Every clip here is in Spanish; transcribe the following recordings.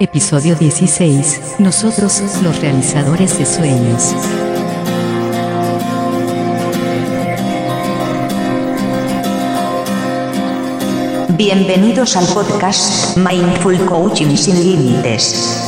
Episodio 16. Nosotros, los realizadores de sueños. Bienvenidos al podcast Mindful Coaching sin Límites.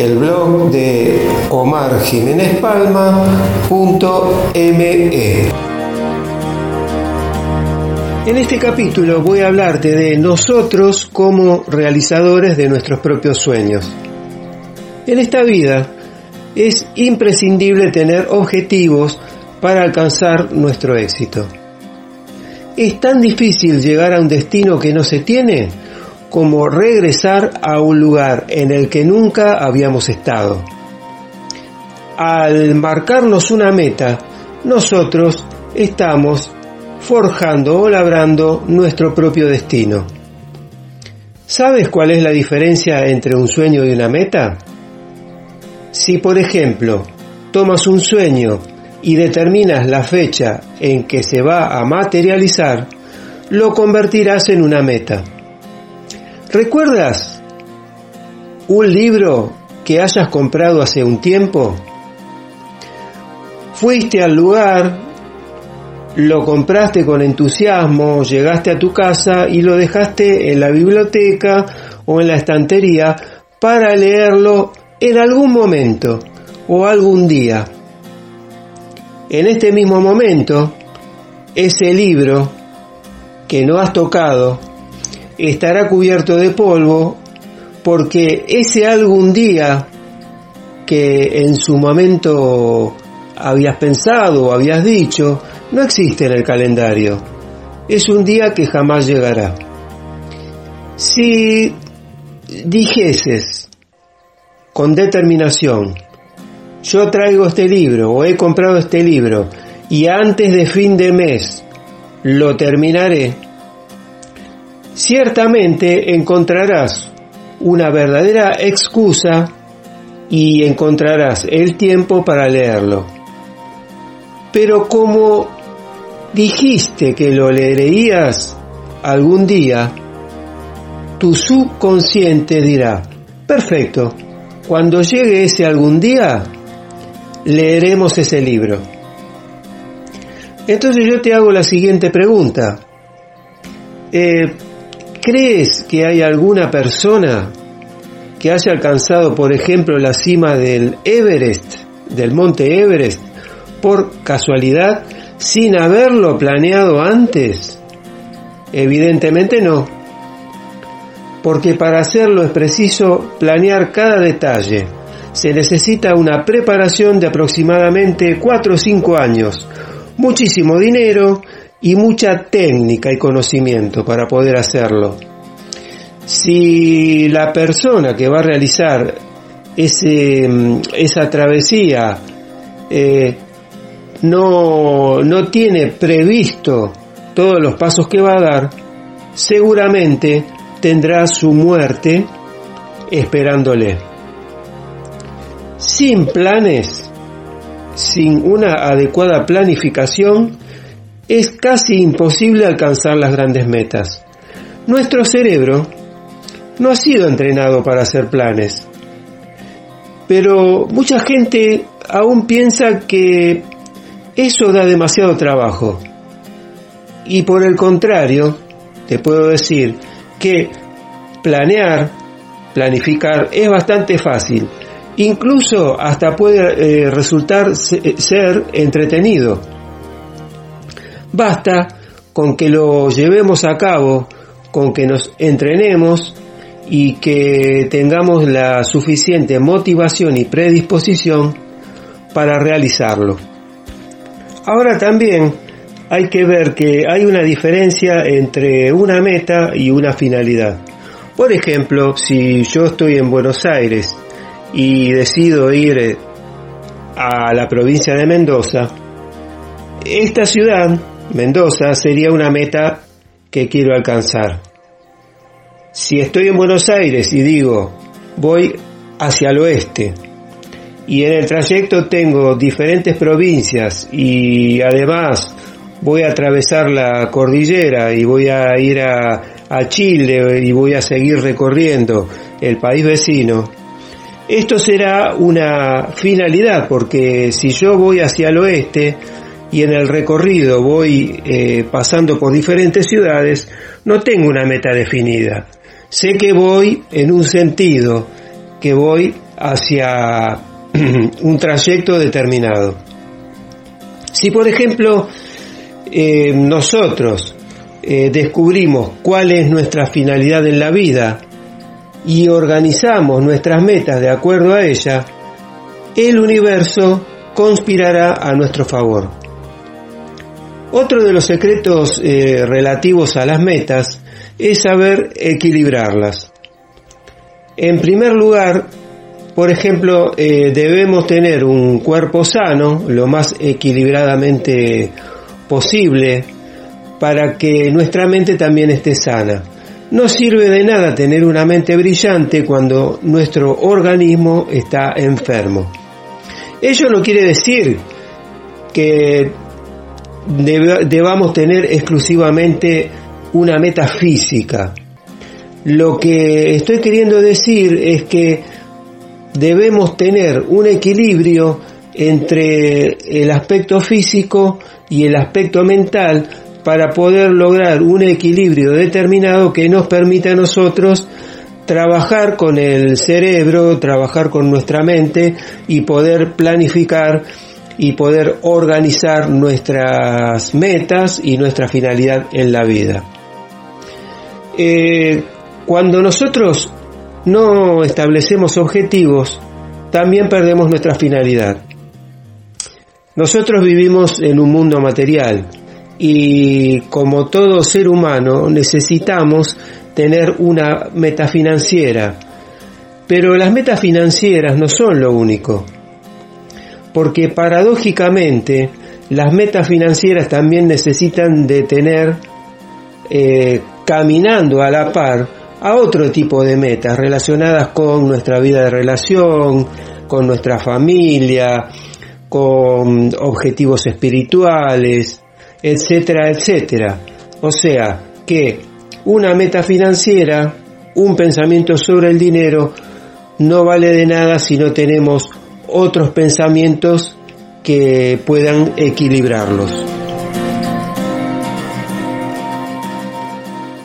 el blog de omarjiménezpalma.me. En este capítulo voy a hablarte de nosotros como realizadores de nuestros propios sueños. En esta vida es imprescindible tener objetivos para alcanzar nuestro éxito. ¿Es tan difícil llegar a un destino que no se tiene? Como regresar a un lugar en el que nunca habíamos estado. Al marcarnos una meta, nosotros estamos forjando o labrando nuestro propio destino. ¿Sabes cuál es la diferencia entre un sueño y una meta? Si, por ejemplo, tomas un sueño y determinas la fecha en que se va a materializar, lo convertirás en una meta. ¿Recuerdas un libro que hayas comprado hace un tiempo? Fuiste al lugar, lo compraste con entusiasmo, llegaste a tu casa y lo dejaste en la biblioteca o en la estantería para leerlo en algún momento o algún día. En este mismo momento, ese libro que no has tocado estará cubierto de polvo porque ese algún día que en su momento habías pensado o habías dicho no existe en el calendario. Es un día que jamás llegará. Si dijeses con determinación, yo traigo este libro o he comprado este libro y antes de fin de mes lo terminaré, ciertamente encontrarás una verdadera excusa y encontrarás el tiempo para leerlo. Pero como dijiste que lo leerías algún día, tu subconsciente dirá, perfecto, cuando llegue ese algún día, leeremos ese libro. Entonces yo te hago la siguiente pregunta. Eh, ¿Crees que hay alguna persona que haya alcanzado, por ejemplo, la cima del Everest, del monte Everest, por casualidad, sin haberlo planeado antes? Evidentemente no. Porque para hacerlo es preciso planear cada detalle. Se necesita una preparación de aproximadamente 4 o 5 años, muchísimo dinero y mucha técnica y conocimiento para poder hacerlo. Si la persona que va a realizar ese, esa travesía eh, no, no tiene previsto todos los pasos que va a dar, seguramente tendrá su muerte esperándole. Sin planes, sin una adecuada planificación, es casi imposible alcanzar las grandes metas. Nuestro cerebro no ha sido entrenado para hacer planes, pero mucha gente aún piensa que Eso da demasiado trabajo. Y por el contrario, te puedo decir que planear, planificar es bastante fácil. Incluso hasta puede eh, resultar ser entretenido. Basta con que lo llevemos a cabo, con que nos entrenemos y que tengamos la suficiente motivación y predisposición para realizarlo. Ahora también hay que ver que hay una diferencia entre una meta y una finalidad. Por ejemplo, si yo estoy en Buenos Aires y decido ir eh, a la provincia de Mendoza, esta ciudad, Mendoza, sería una meta que quiero alcanzar. Si estoy en Buenos Aires y digo, voy hacia el oeste, y en el trayecto tengo diferentes provincias y además voy a atravesar la cordillera y voy a ir a, Chile y voy a seguir recorriendo el país vecino, esto será una finalidad porque si yo voy hacia el oeste y en el recorrido voy eh, pasando por diferentes ciudades, no tengo una meta definida. Sé que voy en un sentido, que voy hacia un trayecto determinado. Si por ejemplo eh, nosotros eh, descubrimos cuál es nuestra finalidad en la vida y organizamos nuestras metas de acuerdo a ella, el universo conspirará a nuestro favor. Otro de los secretos eh, relativos a las metas es saber equilibrarlas. En primer lugar, por ejemplo, eh, debemos tener un cuerpo sano, lo más equilibradamente posible, para que nuestra mente también esté sana. No sirve de nada tener una mente brillante cuando nuestro organismo está enfermo. Ello no quiere decir que debamos tener exclusivamente una meta física. Lo que estoy queriendo decir es que debemos tener un equilibrio entre el aspecto físico y el aspecto mental para poder lograr un equilibrio determinado que nos permita a nosotros trabajar con el cerebro, trabajar con nuestra mente y poder planificar y poder organizar nuestras metas y nuestra finalidad en la vida. Eh, cuando nosotros no establecemos objetivos, también perdemos nuestra finalidad. Nosotros vivimos en un mundo material y como todo ser humano necesitamos tener una meta financiera. Pero las metas financieras no son lo único, porque paradójicamente las metas financieras también necesitan de tener eh, caminando a la par a otro tipo de metas relacionadas con nuestra vida de relación, con nuestra familia, con objetivos espirituales, etcétera, etcétera. O sea, que una meta financiera, un pensamiento sobre el dinero, no vale de nada si no tenemos otros pensamientos que puedan equilibrarlos.